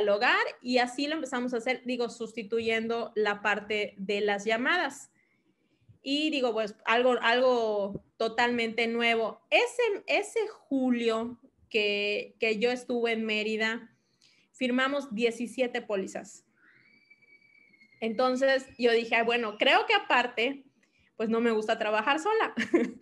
dialogar y así lo empezamos a hacer, digo, sustituyendo la parte de las llamadas. Y digo, pues algo, algo totalmente nuevo. Ese, ese julio que, que yo estuve en Mérida, firmamos 17 pólizas. Entonces yo dije, bueno, creo que aparte, pues no me gusta trabajar sola.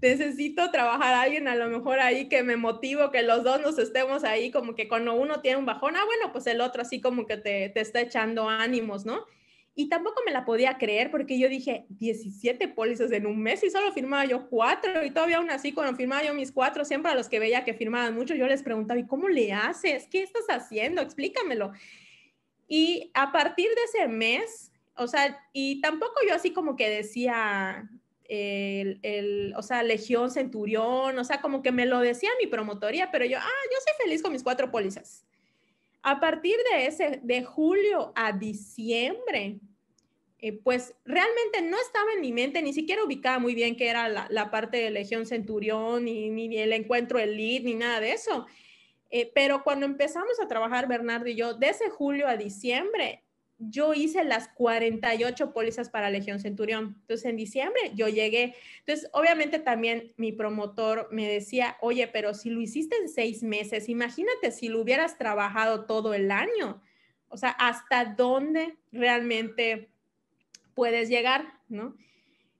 Necesito trabajar a alguien a lo mejor ahí que me motive, que los dos nos estemos ahí, como que cuando uno tiene un bajón, ah, bueno, pues el otro así como que te, te está echando ánimos, ¿no? Y tampoco me la podía creer porque yo dije 17 pólizas en un mes y solo firmaba yo cuatro y todavía aún así cuando firmaba yo mis cuatro, siempre a los que veía que firmaban mucho, yo les preguntaba, ¿y cómo le haces? ¿Qué estás haciendo? Explícamelo. Y a partir de ese mes, o sea, y tampoco yo así como que decía, el, el, o sea, Legión Centurión, o sea, como que me lo decía mi promotoría, pero yo, ah, yo soy feliz con mis cuatro pólizas. A partir de ese, de julio a diciembre, eh, pues realmente no estaba en mi mente, ni siquiera ubicaba muy bien qué era la, parte de Legión Centurión, ni, ni, el encuentro elite, ni nada de eso. Eh, pero cuando empezamos a trabajar Bernardo y yo, de ese julio a diciembre, yo hice las 48 pólizas para Legión Centurión. Entonces, en diciembre yo llegué. Entonces, obviamente también mi promotor me decía, oye, pero si lo hiciste en seis meses, imagínate si lo hubieras trabajado todo el año. O sea, ¿hasta dónde realmente puedes llegar, ¿no?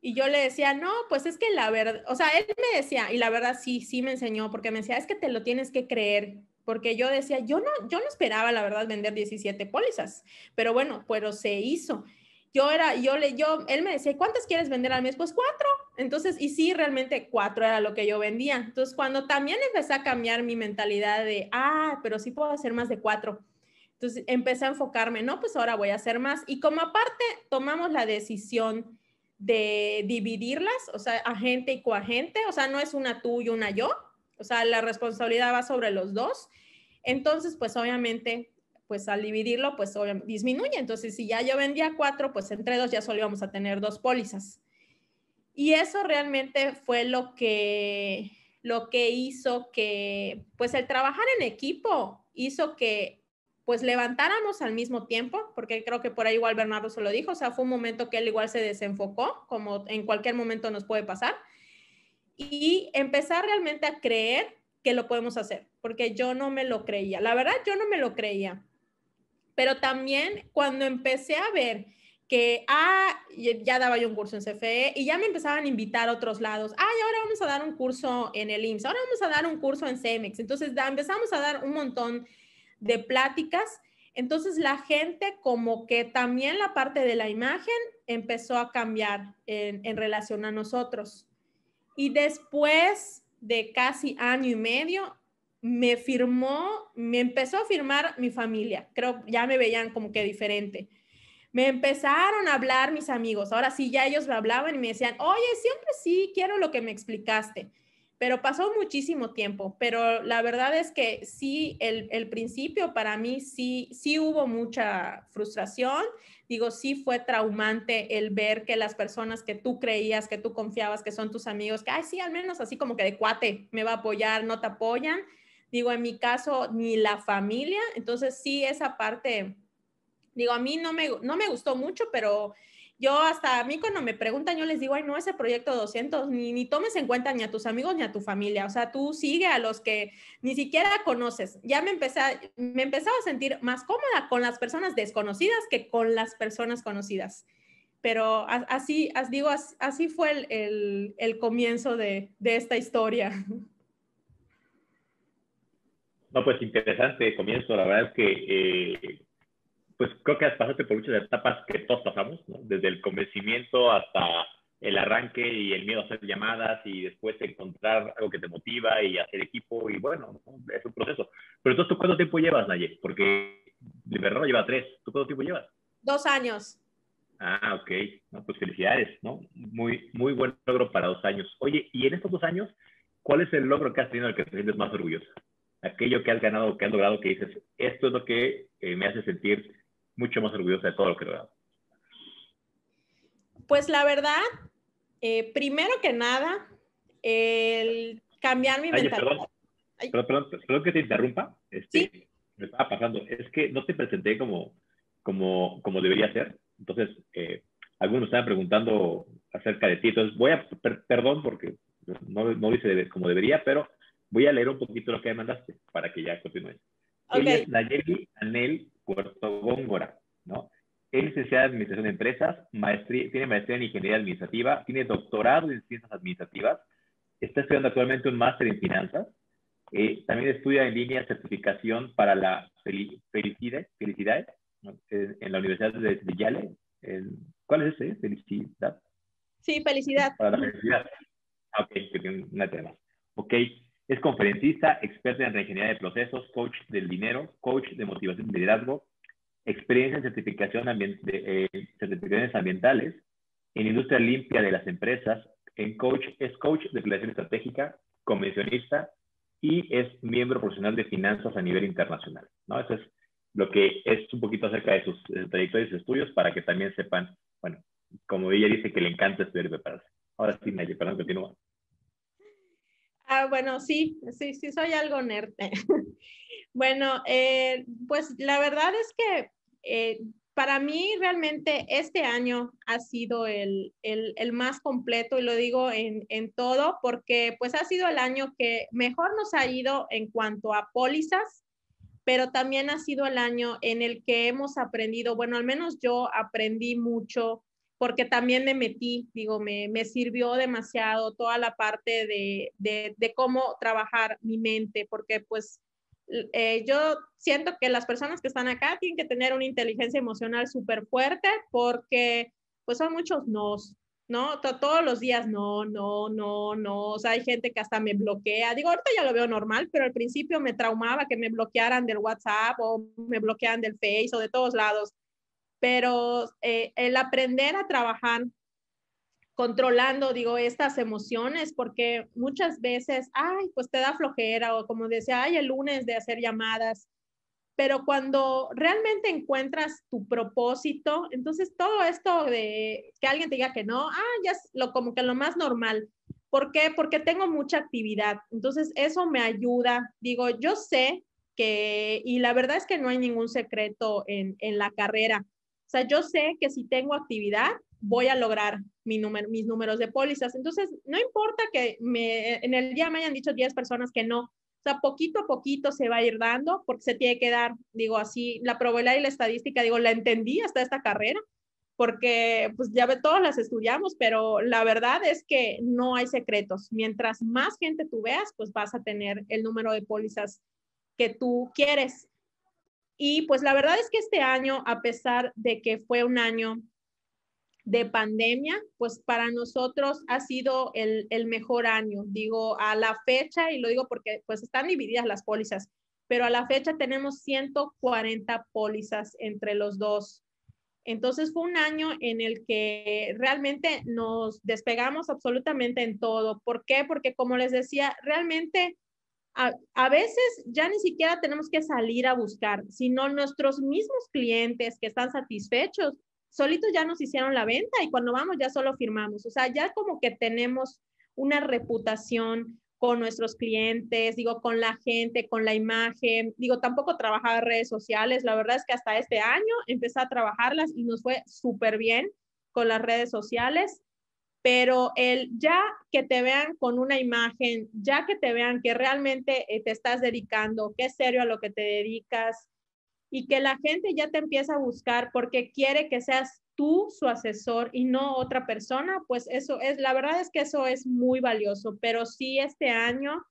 Y yo le decía, no, pues es que la verdad, o sea, él me decía, y la verdad sí, sí me enseñó, porque me decía, es que te lo tienes que creer, porque yo decía, yo no, yo no esperaba, la verdad, vender 17 pólizas, pero bueno, pero se hizo. Yo era, yo le, yo, él me decía, ¿cuántas quieres vender al mes? Pues cuatro. Entonces, y sí, realmente cuatro era lo que yo vendía. Entonces, cuando también empecé a cambiar mi mentalidad de, ah, pero sí puedo hacer más de cuatro entonces empecé a enfocarme, no, pues ahora voy a hacer más. Y como aparte tomamos la decisión de dividirlas, o sea, agente y coagente, o sea, no es una tú y una yo, o sea, la responsabilidad va sobre los dos. Entonces, pues obviamente, pues al dividirlo, pues disminuye. Entonces, si ya yo vendía cuatro, pues entre dos ya solo íbamos a tener dos pólizas. Y eso realmente fue lo que, lo que hizo que, pues el trabajar en equipo hizo que pues levantáramos al mismo tiempo, porque creo que por ahí igual Bernardo se lo dijo, o sea, fue un momento que él igual se desenfocó, como en cualquier momento nos puede pasar, y empezar realmente a creer que lo podemos hacer, porque yo no me lo creía, la verdad yo no me lo creía, pero también cuando empecé a ver que, ah, ya daba yo un curso en CFE y ya me empezaban a invitar a otros lados, ah, y ahora vamos a dar un curso en el IMSS, ahora vamos a dar un curso en CEMEX, entonces empezamos a dar un montón de pláticas. Entonces la gente como que también la parte de la imagen empezó a cambiar en, relación a nosotros. Y después de casi año y medio, me firmó, me empezó a firmar mi familia. Creo ya me veían como que diferente. Me empezaron a hablar mis amigos. Ahora sí, ya ellos me hablaban y me decían, oye, siempre sí, quiero lo que me explicaste pero pasó muchísimo tiempo, pero la verdad es que sí, el, el, principio para mí sí, sí hubo mucha frustración, digo, sí fue traumante el ver que las personas que tú creías, que tú confiabas, que son tus amigos, que, ay, sí, al menos así como que de cuate, me va a apoyar, no te apoyan, digo, en mi caso, ni la familia, entonces sí, esa parte, digo, a mí no me, no me gustó mucho, pero yo hasta a mí cuando me preguntan, yo les digo, ay, no, ese proyecto 200, ni, ni tomes en cuenta ni a tus amigos ni a tu familia. O sea, tú sigue a los que ni siquiera conoces. Ya me empecé, me empezaba a sentir más cómoda con las personas desconocidas que con las personas conocidas. Pero así, as, digo, así fue el, el, comienzo de, de, esta historia. No, pues interesante comienzo. La verdad es que eh, pues creo que pasaste por muchas etapas que todos pasamos, ¿no? Desde el convencimiento hasta el arranque y el miedo a hacer llamadas y después encontrar algo que te motiva y hacer equipo y bueno, es un proceso. Pero entonces, ¿tú cuánto tiempo llevas, Nayet? Porque de verdad lleva tres. ¿Tú cuánto tiempo llevas? Dos años. Ah, ok. pues felicidades, ¿no? Muy, muy buen logro para dos años. Oye, y en estos dos años, ¿cuál es el logro que has tenido al que te sientes más orgullosa? Aquello que has ganado, que has logrado, que dices, esto es lo que eh, me hace sentir mucho más orgullosa de todo lo que he logrado? Pues la verdad, eh, primero que nada, el cambiar mi mentalidad. Perdón, perdón, perdón, que te interrumpa. Este, me estaba pasando, es que no te presenté como, como, como debería ser. Entonces, eh, algunos me estaban preguntando acerca de ti. Entonces, voy a, perdón porque no, no dice como debería, pero voy a leer un poquito lo que me mandaste para que ya continúe. Okay. Ella es Nayeli Anel Puerto Góngora, ¿no? Es licenciada en Administración de Empresas, maestría, tiene maestría en Ingeniería Administrativa, tiene doctorado en Ciencias Administrativas, está estudiando actualmente un máster en Finanzas, eh, también estudia en línea certificación para la felicidad, felicidad en, la Universidad de, Yale. ¿Cuál es ese? Felicidad. Sí, felicidad. Para la felicidad. Ah, ok, que tiene una tema. Ok, es conferencista, experta en reingeniería de procesos, coach del dinero, coach de motivación de liderazgo, experiencia en certificación de, eh, certificaciones ambientales, en industria limpia de las empresas, en coach, es coach de planeación estratégica, convencionista y es miembro profesional de finanzas a nivel internacional. ¿no? Eso es lo que es un poquito acerca de sus eh, trayectorias y estudios para que también sepan, bueno, como ella dice que le encanta estudiar y prepararse. Ahora sí, Naye, perdón, continúa. Ah, bueno, sí, sí, sí, soy algo nerd. bueno, eh, pues la verdad es que eh, para mí realmente este año ha sido el, el, más completo y lo digo en, en, todo porque pues ha sido el año que mejor nos ha ido en cuanto a pólizas, pero también ha sido el año en el que hemos aprendido, bueno, al menos yo aprendí mucho porque también me metí, digo, me, me sirvió demasiado toda la parte de, de, de cómo trabajar mi mente, porque pues eh, yo siento que las personas que están acá tienen que tener una inteligencia emocional súper fuerte porque pues son muchos nos, ¿no? todos los días no, no, no, no. O sea, hay gente que hasta me bloquea. Digo, ahorita ya lo veo normal, pero al principio me traumaba que me bloquearan del WhatsApp o me bloquearan del Face o de todos lados. Pero eh, el aprender a trabajar controlando, digo, estas emociones, porque muchas veces, ay, pues te da flojera o como decía, ay, el lunes de hacer llamadas, pero cuando realmente encuentras tu propósito, entonces todo esto de que alguien te diga que no, ah, ya es lo, como que lo más normal. ¿Por qué? Porque tengo mucha actividad. Entonces eso me ayuda. Digo, yo sé que, y la verdad es que no hay ningún secreto en, en la carrera. O sea, yo sé que si tengo actividad, voy a lograr mis números de pólizas. Entonces, no importa que en el día me hayan dicho 10 personas que no. O sea, poquito a poquito se va a ir dando porque se tiene que dar, digo así, la probabilidad y la estadística, digo, la entendí hasta esta carrera porque pues ya todos las estudiamos, pero la verdad es que no hay secretos. Mientras más gente tú veas, pues vas a tener el número de pólizas que tú quieres. Y pues la verdad es que este año, a pesar de que fue un año de pandemia, pues para nosotros ha sido el, el, mejor año. Digo, a la fecha, y lo digo porque pues están divididas las pólizas, pero a la fecha tenemos 140 pólizas entre los dos. Entonces fue un año en el que realmente nos despegamos absolutamente en todo. ¿Por qué? Porque como les decía, realmente a, veces ya ni siquiera tenemos que salir a buscar, sino nuestros mismos clientes que están satisfechos solitos ya nos hicieron la venta y cuando vamos ya solo firmamos. O sea, ya como que tenemos una reputación con nuestros clientes, digo, con la gente, con la imagen. Digo, tampoco trabajaba redes sociales. La verdad es que hasta este año empecé a trabajarlas y nos fue súper bien con las redes sociales. Pero el ya que te vean con una imagen, ya que te vean que realmente eh, te estás dedicando, que es serio a lo que te dedicas, y que la gente ya te empieza a buscar porque quiere que seas tú su asesor y no otra persona, pues eso es, la verdad es que eso es muy valioso, pero sí este año,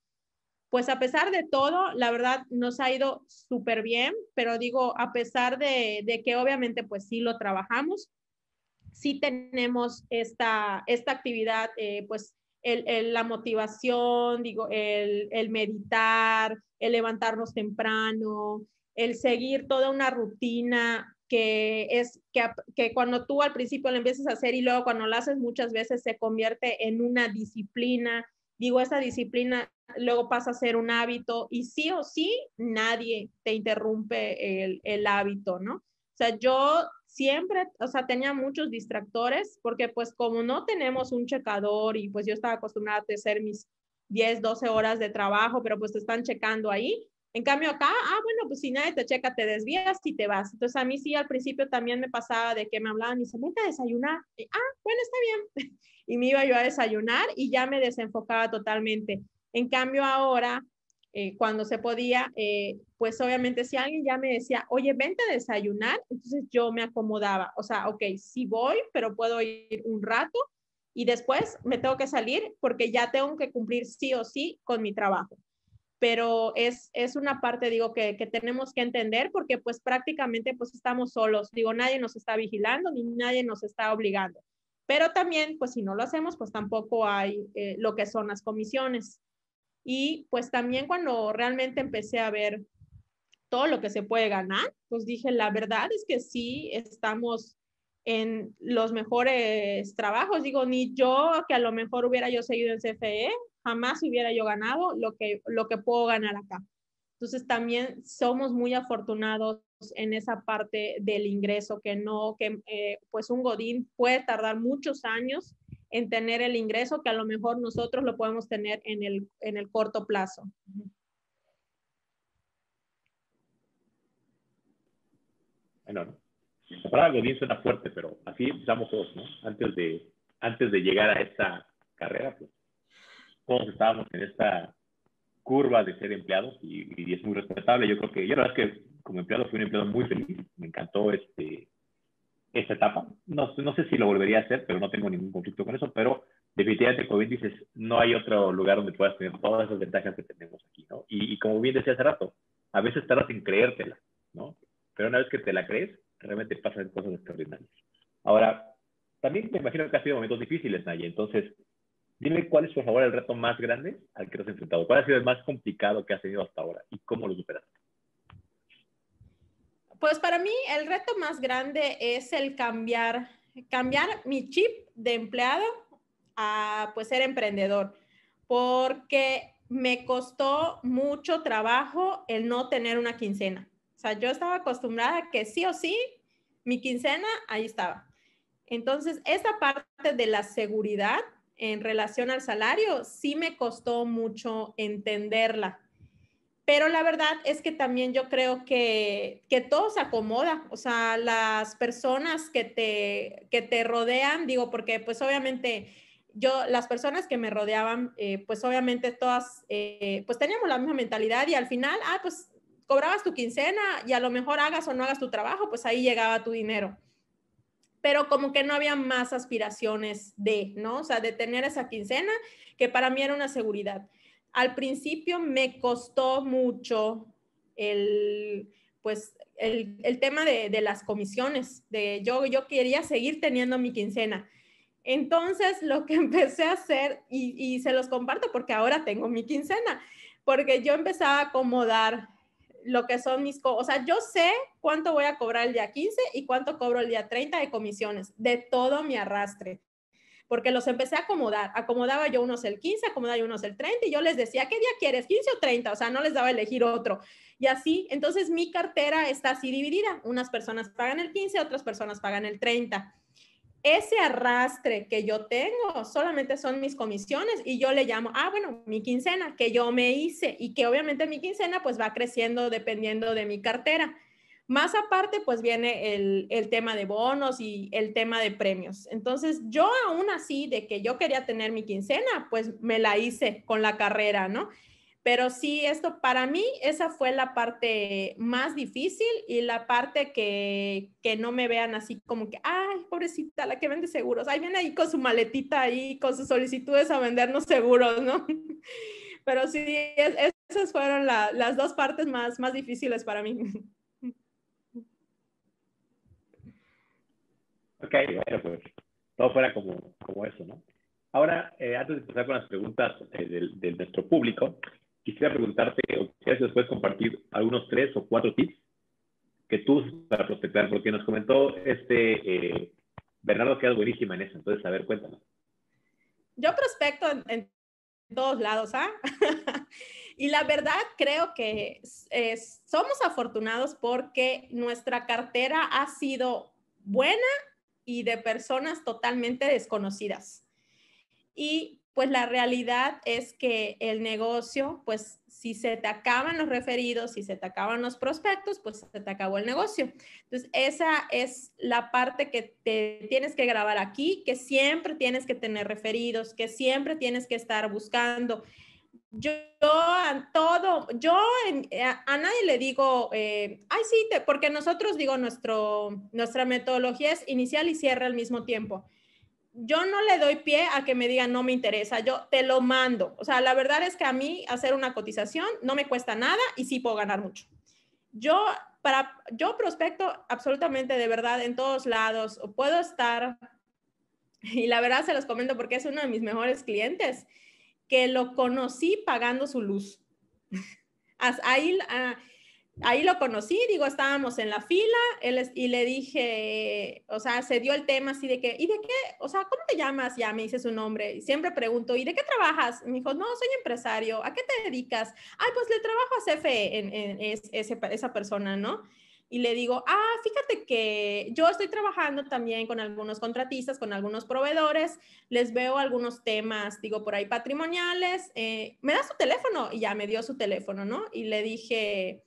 pues a pesar de todo, la verdad nos ha ido súper bien, pero digo, a pesar de, de, que obviamente pues sí lo trabajamos, sí tenemos esta, esta actividad, eh, pues la motivación, digo, el, meditar, el levantarnos temprano, el seguir toda una rutina que es que, que, cuando tú al principio lo empiezas a hacer y luego cuando lo haces muchas veces se convierte en una disciplina. Digo, esa disciplina luego pasa a ser un hábito y sí o sí nadie te interrumpe el, el hábito, ¿no? O sea, yo siempre, o sea, tenía muchos distractores porque pues como no tenemos un checador y pues yo estaba acostumbrada a hacer mis 10, 12 horas de trabajo, pero pues te están checando ahí, En cambio acá, ah, bueno, pues si nadie te checa, te desvías y te vas. Entonces a mí sí al principio también me pasaba de que me hablaban y se mete a desayunar. ah, bueno, está bien. y me iba yo a desayunar y ya me desenfocaba totalmente. En cambio ahora, eh, cuando se podía, eh, pues obviamente si alguien ya me decía, oye, vente a desayunar, entonces yo me acomodaba. O sea, ok, sí voy, pero puedo ir un rato y después me tengo que salir porque ya tengo que cumplir sí o sí con mi trabajo. Pero es, es una parte, digo, que, que tenemos que entender porque pues prácticamente pues estamos solos. Digo, nadie nos está vigilando ni nadie nos está obligando. Pero también, pues si no lo hacemos, pues tampoco hay eh, lo que son las comisiones. Y pues también cuando realmente empecé a ver todo lo que se puede ganar, pues dije, la verdad es que sí estamos en los mejores trabajos. Digo, ni yo, que a lo mejor hubiera yo seguido en CFE, jamás hubiera yo ganado lo que, lo que puedo ganar acá. Entonces también somos muy afortunados en esa parte del ingreso, que no, que eh, pues un Godín puede tardar muchos años en tener el ingreso que a lo mejor nosotros lo podemos tener en el, en el corto plazo. Bueno, la palabra Godín suena fuerte, pero así empezamos todos, ¿no? Antes de, antes de llegar a esta carrera, pues todos estábamos en esta curva de ser empleados y, es muy respetable. Yo creo que yo la verdad es que como empleado fui un empleado muy feliz, me encantó este, esta etapa. No, no sé si lo volvería a hacer, pero no tengo ningún conflicto con eso, pero definitivamente, como bien dices, no hay otro lugar donde puedas tener todas esas ventajas que tenemos aquí, ¿no? Y, y como bien decía hace rato, a veces tardas en creértela, ¿no? Pero una vez que te la crees, realmente pasan cosas extraordinarias. Ahora, también me imagino que ha sido momentos difíciles, Naya. Entonces, dime cuál es, por favor, el reto más grande al que te has enfrentado. ¿Cuál ha sido el más complicado que has tenido hasta ahora y cómo lo superaste? Pues para mí el reto más grande es el cambiar, cambiar mi chip de empleado a pues ser emprendedor, porque me costó mucho trabajo el no tener una quincena. O sea, yo estaba acostumbrada que sí o sí, mi quincena, ahí estaba. Entonces, esa parte de la seguridad en relación al salario sí me costó mucho entenderla. Pero la verdad es que también yo creo que, que todo se acomoda. O sea, las personas que te, que te rodean, digo, porque pues obviamente yo, las personas que me rodeaban, eh, pues obviamente todas, eh, pues teníamos la misma mentalidad y al final, ah, pues cobrabas tu quincena y a lo mejor hagas o no hagas tu trabajo, pues ahí llegaba tu dinero. Pero como que no había más aspiraciones de, ¿no? O sea, de tener esa quincena, que para mí era una seguridad. Al principio me costó mucho el, pues, el, tema de, las comisiones, de yo, yo quería seguir teniendo mi quincena. Entonces, lo que empecé a hacer, y, y se los comparto porque ahora tengo mi quincena, porque yo empecé a acomodar lo que son mis, o sea, yo sé cuánto voy a cobrar el día 15 y cuánto cobro el día 30 de comisiones, de todo mi arrastre, porque los empecé a acomodar, acomodaba yo unos el 15, acomodaba yo unos el 30 y yo les decía, ¿qué día quieres? 15 o 30, o sea, no les daba a elegir otro. Y así, entonces mi cartera está así dividida, unas personas pagan el 15, otras personas pagan el 30 ese arrastre que yo tengo solamente son mis comisiones y yo le llamo, ah, bueno, mi quincena que yo me hice y que obviamente mi quincena pues va creciendo dependiendo de mi cartera. Más aparte, pues viene el, el, tema de bonos y el tema de premios. Entonces, yo aún así, de que yo quería tener mi quincena, pues me la hice con la carrera, ¿no? Pero sí, esto para mí, esa fue la parte más difícil y la parte que, que no me vean así como que, ay, pobrecita, la que vende seguros. Ahí viene ahí con su maletita ahí, con sus solicitudes a vendernos seguros, ¿no? Pero sí, esas fueron la, las dos partes más, más difíciles para mí. Ok, bueno, pues todo fuera como, como eso, ¿no? Ahora, eh, antes de empezar con las preguntas eh, de nuestro público, quisiera preguntarte, o quisieras después compartir algunos tres o cuatro tips que tú para prospectar, porque nos comentó este eh, Bernardo que es buenísima en eso, entonces a ver, cuéntanos. Yo prospecto en, todos lados, ¿ah? y la verdad creo que somos afortunados porque nuestra cartera ha sido buena y de personas totalmente desconocidas. Y pues la realidad es que el negocio, pues si se te acaban los referidos, si se te acaban los prospectos, pues se te acabó el negocio. Entonces, esa es la parte que te tienes que grabar aquí, que siempre tienes que tener referidos, que siempre tienes que estar buscando. Yo, a todo, yo a, nadie le digo, eh, ay, sí, porque nosotros digo, nuestro, nuestra metodología es inicial y cierre al mismo tiempo yo no le doy pie a que me digan no me interesa, yo te lo mando. O sea, la verdad es que a mí hacer una cotización no me cuesta nada y sí puedo ganar mucho. Yo para yo prospecto absolutamente de verdad en todos lados, puedo estar y la verdad se los comento porque es uno de mis mejores clientes que lo conocí pagando su luz. Ahí, ah, ahí lo conocí, digo, estábamos en la fila él, y le dije, o sea, se dio el tema así de que, ¿y de qué? O sea, ¿cómo te llamas? Ya me dice su nombre y siempre pregunto, ¿y de qué trabajas? Me dijo, no, soy empresario, ¿a qué te dedicas? Ay, pues le trabajo a CFE en, en esa persona, ¿no? Y le digo, ah, fíjate que yo estoy trabajando también con algunos contratistas, con algunos proveedores, les veo algunos temas, digo, por ahí patrimoniales, eh, me da su teléfono y ya me dio su teléfono, ¿no? Y le dije,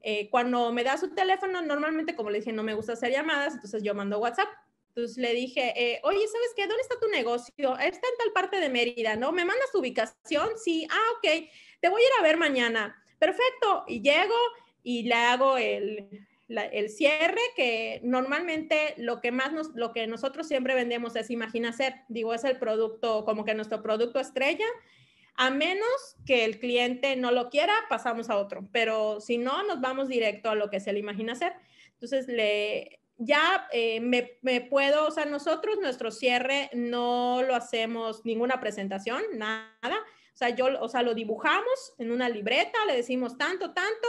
eh, cuando me da su teléfono, normalmente, como le dije, no me gusta hacer llamadas, entonces yo mando WhatsApp. Entonces le dije, eh, oye, ¿sabes qué? ¿Dónde está tu negocio? Está en tal parte de Mérida, ¿no? ¿Me mandas tu ubicación? Sí, ah, ok, te voy a ir a ver mañana. Perfecto. Y llego y le hago el, el cierre, que normalmente lo que más nos, lo que nosotros siempre vendemos es Imagina Ser. Digo, es el producto, como que nuestro producto estrella a menos que el cliente no lo quiera, pasamos a otro, pero si no, nos vamos directo a lo que se le imagina hacer. Entonces, le, ya eh, me, me, puedo, o sea, nosotros nuestro cierre no lo hacemos ninguna presentación, nada. O sea, yo, o sea, lo dibujamos en una libreta, le decimos tanto, tanto,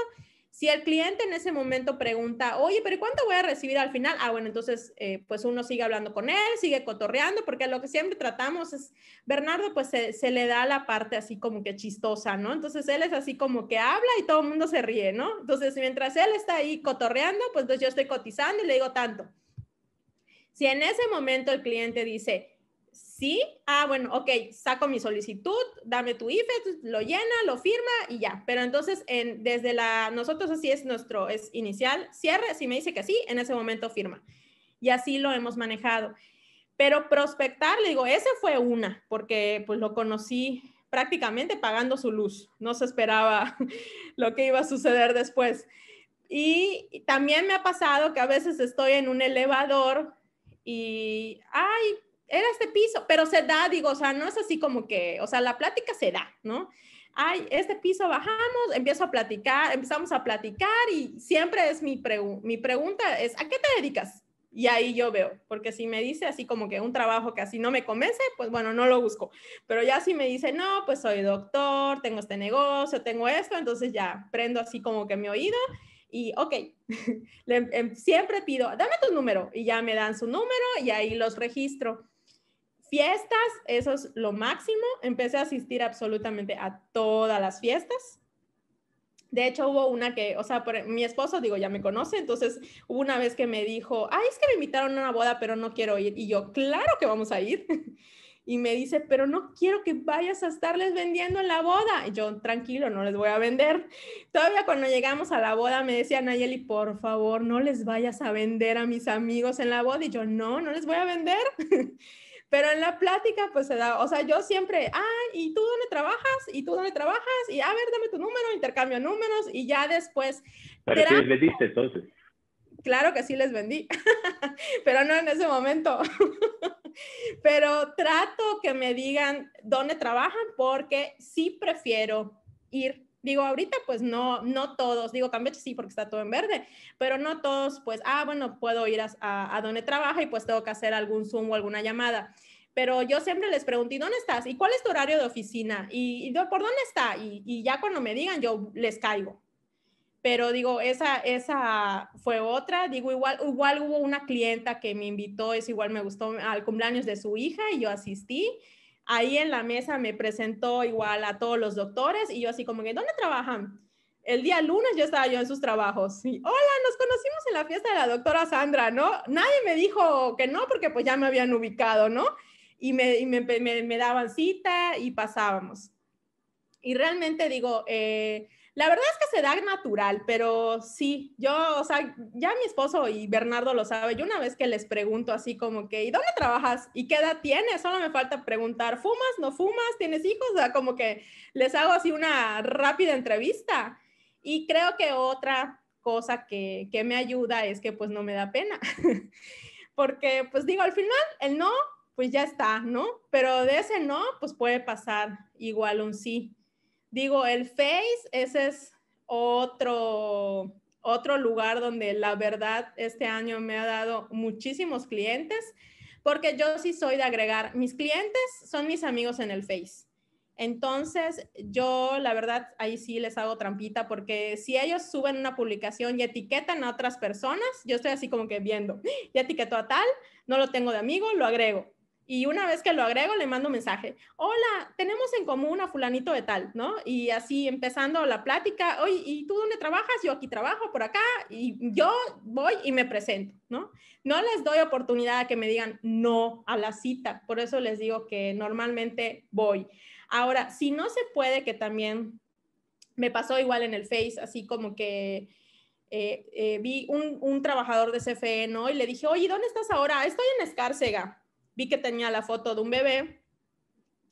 si el cliente en ese momento pregunta, oye, pero ¿cuánto voy a recibir al final? Ah, bueno, entonces, eh, pues uno sigue hablando con él, sigue cotorreando, porque lo que siempre tratamos es, Bernardo, pues se, le da la parte así como que chistosa, ¿no? Entonces él es así como que habla y todo el mundo se ríe, ¿no? Entonces, mientras él está ahí cotorreando, pues entonces yo estoy cotizando y le digo tanto. Si en ese momento el cliente dice, sí, ah, bueno, ok, saco mi solicitud, dame tu IFE, lo llena, lo firma y ya. Pero entonces, en, desde la, nosotros así es nuestro, es inicial, cierre, si me dice que sí, en ese momento firma. Y así lo hemos manejado. Pero prospectar, le digo, ese fue una, porque pues lo conocí prácticamente pagando su luz. No se esperaba lo que iba a suceder después. Y también me ha pasado que a veces estoy en un elevador y, ay, era este piso, pero se da, digo, o sea, no es así como que, o sea, la plática se da, ¿no? Ay, este piso bajamos, empiezo a platicar, empezamos a platicar y siempre es mi, mi pregunta es, ¿a qué te dedicas? Y ahí yo veo, porque si me dice así como que un trabajo que así no me convence, pues bueno, no lo busco. Pero ya si me dice, no, pues soy doctor, tengo este negocio, tengo esto, entonces ya prendo así como que mi oído y ok, em, siempre pido, dame tu número y ya me dan su número y ahí los registro. Fiestas, eso es lo máximo. Empecé a asistir absolutamente a todas las fiestas. De hecho, hubo una que, o sea, por, mi esposo, digo, ya me conoce, entonces hubo una vez que me dijo, ay, es que me invitaron a una boda, pero no quiero ir. Y yo, claro que vamos a ir. y me dice, pero no quiero que vayas a estarles vendiendo en la boda. Y yo, tranquilo, no les voy a vender. Todavía cuando llegamos a la boda me decía Nayeli, por favor, no les vayas a vender a mis amigos en la boda. Y yo, no, no les voy a vender. Pero en la plática, pues se da, o sea, yo siempre, ah, ¿y tú dónde trabajas? ¿Y tú dónde trabajas? Y a ver, dame tu número, intercambio números y ya después. Pero sí les vendiste entonces. Claro que sí les vendí, pero no en ese momento. pero trato que me digan dónde trabajan porque sí prefiero ir Digo, ahorita pues no, no todos, digo, Campeche sí porque está todo en verde, pero no todos pues, ah, bueno, puedo ir a, a, donde trabaja y pues tengo que hacer algún Zoom o alguna llamada. Pero yo siempre les pregunto, ¿y dónde estás? ¿Y cuál es tu horario de oficina? ¿Y, y por dónde está? Y, y, ya cuando me digan, yo les caigo. Pero digo, esa, esa fue otra. Digo, igual, igual hubo una clienta que me invitó, es igual me gustó al cumpleaños de su hija y yo asistí ahí en la mesa me presentó igual a todos los doctores y yo así como que, ¿dónde trabajan? El día lunes yo estaba yo en sus trabajos y, hola, nos conocimos en la fiesta de la doctora Sandra, ¿no? Nadie me dijo que no porque pues ya me habían ubicado, ¿no? y me, me, daban cita y pasábamos. Y realmente digo, eh, la verdad es que se da natural, pero sí, yo, o sea, ya mi esposo y Bernardo lo sabe, yo una vez que les pregunto así como que, ¿y dónde trabajas? ¿Y qué edad tienes? Solo me falta preguntar, ¿fumas? ¿No fumas? ¿Tienes hijos? O sea, como que les hago así una rápida entrevista. Y creo que otra cosa que, que me ayuda es que pues no me da pena. Porque pues digo, al final el no, pues ya está, ¿no? Pero de ese no, pues puede pasar igual un sí. Digo, el Face, ese es otro, otro lugar donde la verdad este año me ha dado muchísimos clientes, porque yo sí soy de agregar, mis clientes son mis amigos en el Face. Entonces, yo la verdad ahí sí les hago trampita porque si ellos suben una publicación y etiquetan a otras personas, yo estoy así como que viendo, ya etiquetó a tal, no lo tengo de amigo, lo agrego. Y una vez que lo agrego, le mando un mensaje. Hola, tenemos en común a fulanito de tal, ¿no? Y así empezando la plática. Oye, ¿y tú dónde trabajas? Yo aquí trabajo, por acá. Y yo voy y me presento, ¿no? No les doy oportunidad a que me digan no a la cita. Por eso les digo que normalmente voy. Ahora, si no se puede, que también me pasó igual en el Face, así como que... Eh, eh, vi un, trabajador de CFE, ¿no? Y le dije, oye, ¿dónde estás ahora? Estoy en Escárcega vi que tenía la foto de un bebé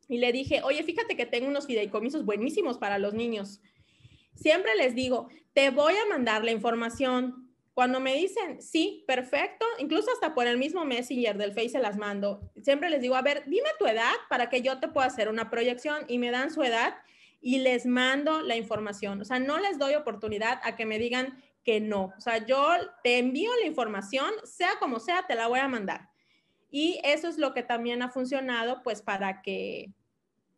y le dije, oye, fíjate que tengo unos fideicomisos buenísimos para los niños. Siempre les digo, te voy a mandar la información. Cuando me dicen, sí, perfecto, incluso hasta por el mismo Messenger del Face se las mando. Siempre les digo, a ver, dime tu edad para que yo te pueda hacer una proyección y me dan su edad y les mando la información. O sea, no les doy oportunidad a que me digan que no. O sea, yo te envío la información, sea como sea, te la voy a mandar. Y eso es lo que también ha funcionado, pues para que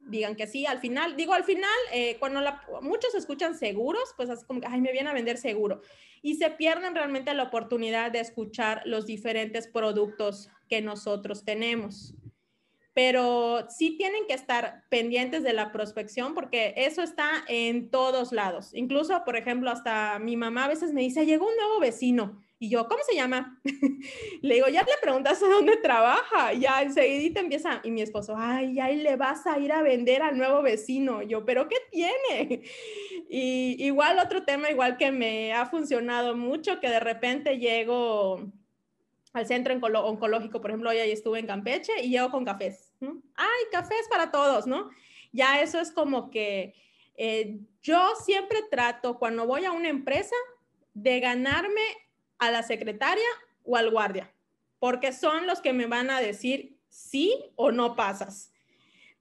digan que sí, al final, digo, al final, eh, cuando muchos escuchan seguros, pues así como que, ay, me viene a vender seguro. Y se pierden realmente la oportunidad de escuchar los diferentes productos que nosotros tenemos. Pero sí tienen que estar pendientes de la prospección porque eso está en todos lados. Incluso, por ejemplo, hasta mi mamá a veces me dice, llegó un nuevo vecino y yo, ¿cómo se llama? le digo, ya le preguntas a dónde trabaja. Ya enseguida empieza, y mi esposo, ay, ahí le vas a ir a vender al nuevo vecino. yo, ¿pero qué tiene? Y igual otro tema, igual que me ha funcionado mucho, que de repente llego al centro oncológico, por ejemplo, hoy ahí estuve en Campeche y llego con cafés. Ay, cafés para todos, ¿no? Ya eso es como que eh, yo siempre trato, cuando voy a una empresa, de ganarme a la secretaria o al guardia, porque son los que me van a decir sí o no pasas.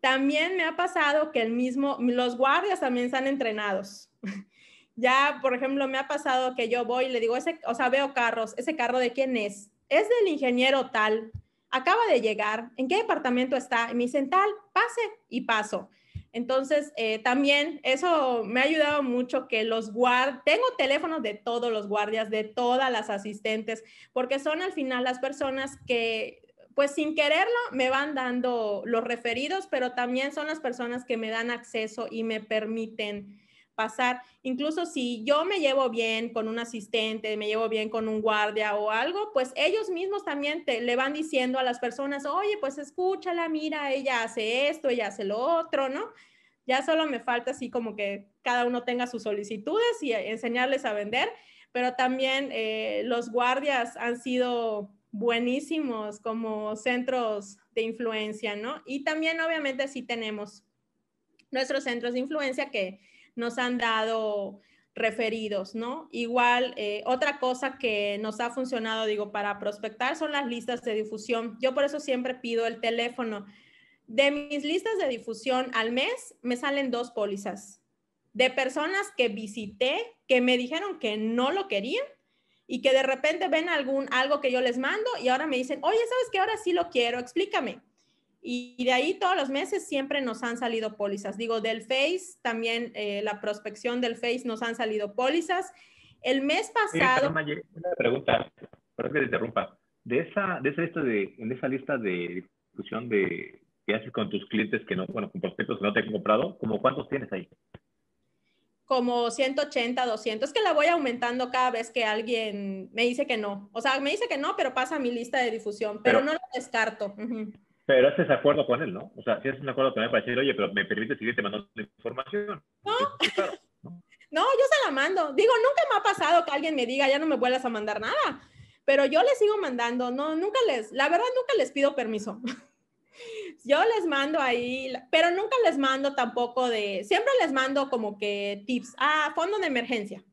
También me ha pasado que el mismo, los guardias también están entrenados. ya, por ejemplo, me ha pasado que yo voy y le digo, ese, o sea, veo carros, ese carro de quién es? Es del ingeniero tal, acaba de llegar, ¿en qué departamento está? Y me dicen tal, pase y paso. Entonces, eh, también eso me ha ayudado mucho que los guardias, tengo teléfonos de todos los guardias, de todas las asistentes, porque son al final las personas que, pues sin quererlo, me van dando los referidos, pero también son las personas que me dan acceso y me permiten pasar. Incluso si yo me llevo bien con un asistente, me llevo bien con un guardia o algo, pues ellos mismos también te, le van diciendo a las personas, oye, pues escúchala, mira, ella hace esto, ella hace lo otro, ¿no? Ya solo me falta así como que cada uno tenga sus solicitudes y enseñarles a vender, pero también eh, los guardias han sido buenísimos como centros de influencia, ¿no? Y también obviamente sí tenemos nuestros centros de influencia que nos han dado referidos, ¿no? Igual, eh, otra cosa que nos ha funcionado, digo, para prospectar son las listas de difusión. Yo por eso siempre pido el teléfono. De mis listas de difusión al mes me salen dos pólizas de personas que visité, que me dijeron que no lo querían y que de repente ven algún algo que yo les mando y ahora me dicen, oye, ¿sabes qué? Ahora sí lo quiero, explícame. Y de ahí todos los meses siempre nos han salido pólizas. Digo, del Face, también eh, la prospección del Face nos han salido pólizas. El mes pasado... una pregunta, perdón que te interrumpa. De esa, de esa lista de, en esa lista de discusión de qué haces con tus clientes que no, bueno, con prospectos que no te han comprado, ¿como cuántos tienes ahí? Como 180, 200. Es que la voy aumentando cada vez que alguien me dice que no. O sea, me dice que no, pero pasa a mi lista de difusión, pero, no lo descarto. Pero haces acuerdo con él, ¿no? O sea, si haces un acuerdo con él para decir, oye, pero me permite seguirte mandando información. No. no, yo se la mando. Digo, nunca me ha pasado que alguien me diga, ya no me vuelvas a mandar nada. Pero yo les sigo mandando, no, nunca les, la verdad, nunca les pido permiso. Yo les mando ahí, pero nunca les mando tampoco de, siempre les mando como que tips, ah, fondo de emergencia.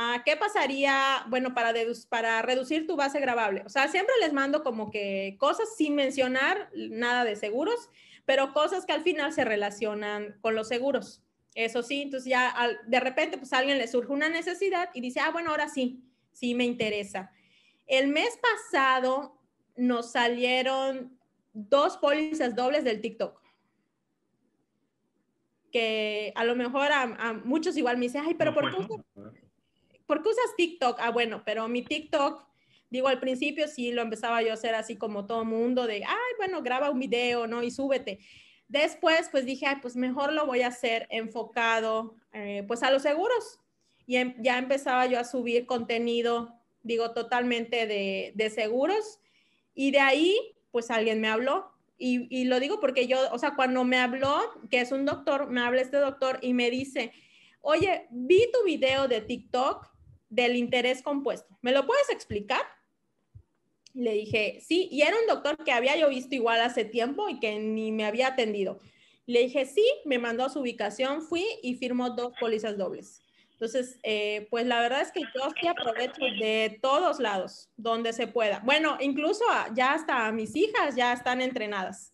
Ah, ¿Qué pasaría, bueno, para, para reducir tu base grabable? O sea, siempre les mando como que cosas sin mencionar nada de seguros, pero cosas que al final se relacionan con los seguros. Eso sí, entonces ya de repente pues a alguien le surge una necesidad y dice, ah, bueno, ahora sí, sí me interesa. El mes pasado nos salieron dos pólizas dobles del TikTok. Que a lo mejor a, muchos igual me dicen, ay, pero ¿por qué, ¿por qué usas TikTok? Ah, bueno, pero mi TikTok, digo, al principio sí lo empezaba yo a hacer así como todo mundo, de, ay, bueno, graba un video, ¿no? Y súbete. Después, pues dije, ay, pues mejor lo voy a hacer enfocado, eh, pues a los seguros. Y em, ya empezaba yo a subir contenido, digo, totalmente de, de seguros. Y de ahí, pues alguien me habló. Y, y, lo digo porque yo, o sea, cuando me habló, que es un doctor, me habla este doctor y me dice, oye, vi tu video de TikTok del interés compuesto. ¿Me lo puedes explicar? Le dije, sí, y era un doctor que había yo visto igual hace tiempo y que ni me había atendido. Le dije, sí, me mandó a su ubicación, fui y firmó dos pólizas dobles. Entonces, eh, pues la verdad es que yo sí aprovecho de todos lados, donde se pueda. Bueno, incluso ya hasta mis hijas ya están entrenadas.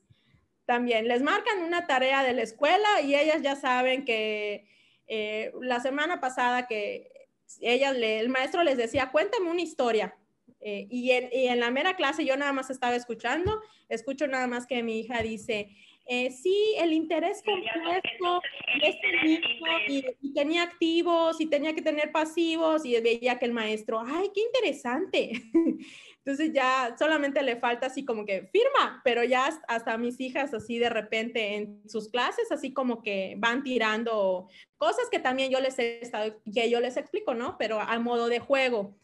También les marcan una tarea de la escuela y ellas ya saben que eh, la semana pasada que ellas, el maestro les decía, cuéntame una historia. Eh, y, en, y en la mera clase yo nada más estaba escuchando, escucho nada más que mi hija dice, eh, sí, el interés compuesto este y, y, tenía activos y tenía que tener pasivos y veía que el maestro, ay, qué interesante. Entonces ya solamente le falta así como que firma, pero ya hasta mis hijas así de repente en sus clases así como que van tirando cosas que también yo les he estado, que yo les explico, ¿no? Pero a modo de juego.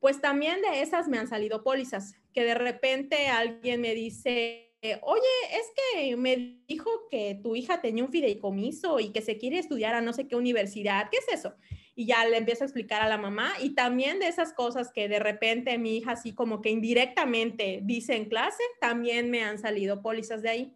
Pues también de esas me han salido pólizas, que de repente alguien me dice, oye, es que me dijo que tu hija tenía un fideicomiso y que se quiere estudiar a no sé qué universidad, ¿qué es eso? Y ya le empiezo a explicar a la mamá y también de esas cosas que de repente mi hija así como que indirectamente dice en clase, también me han salido pólizas de ahí.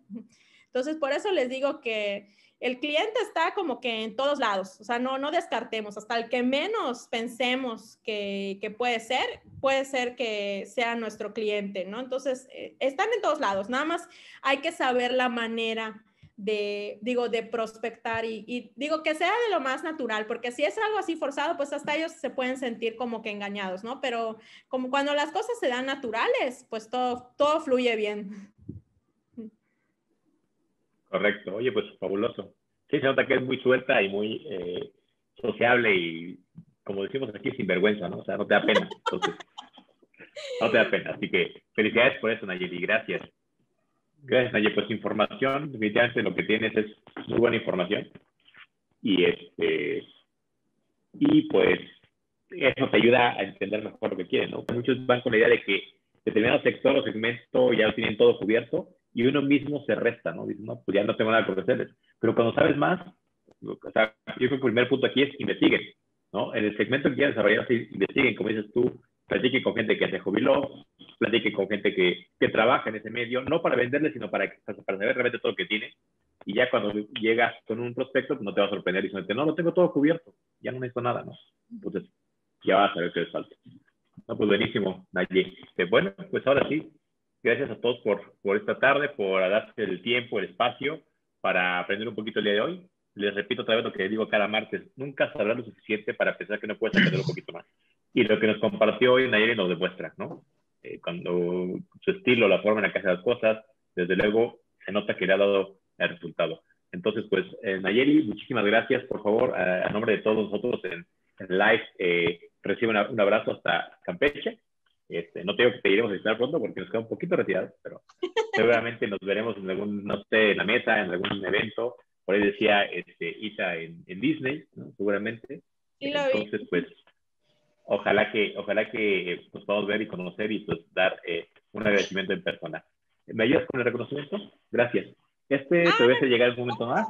Entonces, por eso les digo que el cliente está como que en todos lados, o sea, no, no descartemos, hasta el que menos pensemos que, que puede ser, puede ser que sea nuestro cliente, ¿no? Entonces, eh, están en todos lados, nada más hay que saber la manera de, digo, de prospectar y, y, digo que sea de lo más natural, porque si es algo así forzado, pues hasta ellos se pueden sentir como que engañados, ¿no? Pero como cuando las cosas se dan naturales, pues todo, todo fluye bien. Correcto. Oye, pues fabuloso. Sí, se nota que es muy suelta y muy eh, sociable y, como decimos aquí, sin vergüenza, ¿no? O sea, no te da pena. Entonces, no te da pena. Así que felicidades por eso, Nayeli. Gracias. Gracias, Nayeli. Pues información, definitivamente lo que tienes es muy buena información. Y este, y pues eso te ayuda a entender mejor lo que quieren, ¿no? Muchos van con la idea de que determinado sector o segmento ya lo tienen todo cubierto y uno mismo se resta, ¿no? Dice, no, pues ya no tengo nada por hacerles. Pero cuando sabes más, o sea, yo creo que el primer punto aquí es investiguen, ¿no? En el segmento que quieran desarrollar, investiguen, como dices tú, platiquen con gente que se jubiló, platiquen con gente que, que trabaja en ese medio, no para venderle, sino para, para saber realmente todo lo que tiene. Y ya cuando llegas con un prospecto, pues no te va a sorprender diciendo, no, lo tengo todo cubierto, ya no necesito nada, ¿no? Entonces, ya vas a saber qué les falta. No, pues buenísimo, Naye. Bueno, pues ahora sí, Gracias a todos por, por esta tarde, por darse el tiempo, el espacio para aprender un poquito el día de hoy. Les repito otra vez lo que digo cada martes, nunca sabrá lo suficiente para pensar que no puedes aprender un poquito más. Y lo que nos compartió hoy Nayeli nos demuestra, ¿no? Eh, cuando su estilo, la forma en la que hace las cosas, desde luego se nota que le ha dado el resultado. Entonces, pues, eh, Nayeli, muchísimas gracias. Por favor, a, nombre de todos nosotros en, live, eh, recibe un abrazo hasta Campeche este, no tengo que te iremos a visitar pronto porque nos queda un poquito retirados, pero seguramente nos veremos en algún, no sé, en la meta, en algún evento. Por ahí decía este, Isa en, en Disney, ¿no? seguramente. Entonces, pues, ojalá que, ojalá que pues, podamos ver y conocer y pues dar eh, un agradecimiento en persona. ¿Me ayudas con el reconocimiento? Gracias. Este te voy a hacer llegar un momento más.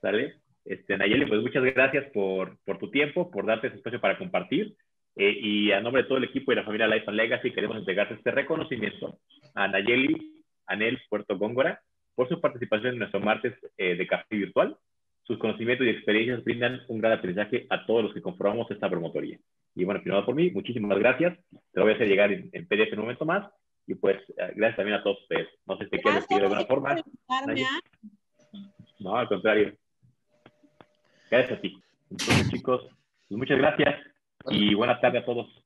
¿Sale? Este, Nayeli, pues muchas gracias por, por tu tiempo, por darte ese espacio para compartir. Eh, y a nombre de todo el equipo y la familia Life and Legacy queremos entregarte este reconocimiento a Nayeli Anel Puerto Góngora por su participación en nuestro martes eh, de café virtual. Sus conocimientos y experiencias brindan un gran aprendizaje a todos los que conformamos esta promotoría. Y bueno, firmado por mí, muchísimas gracias. Te lo voy a hacer llegar en, PDF en un momento más. Y pues, eh, gracias también a todos ustedes. No sé si te quieres despedir de alguna forma. No, al contrario. Gracias a ti. Entonces, chicos, pues muchas gracias y buenas tardes a todos.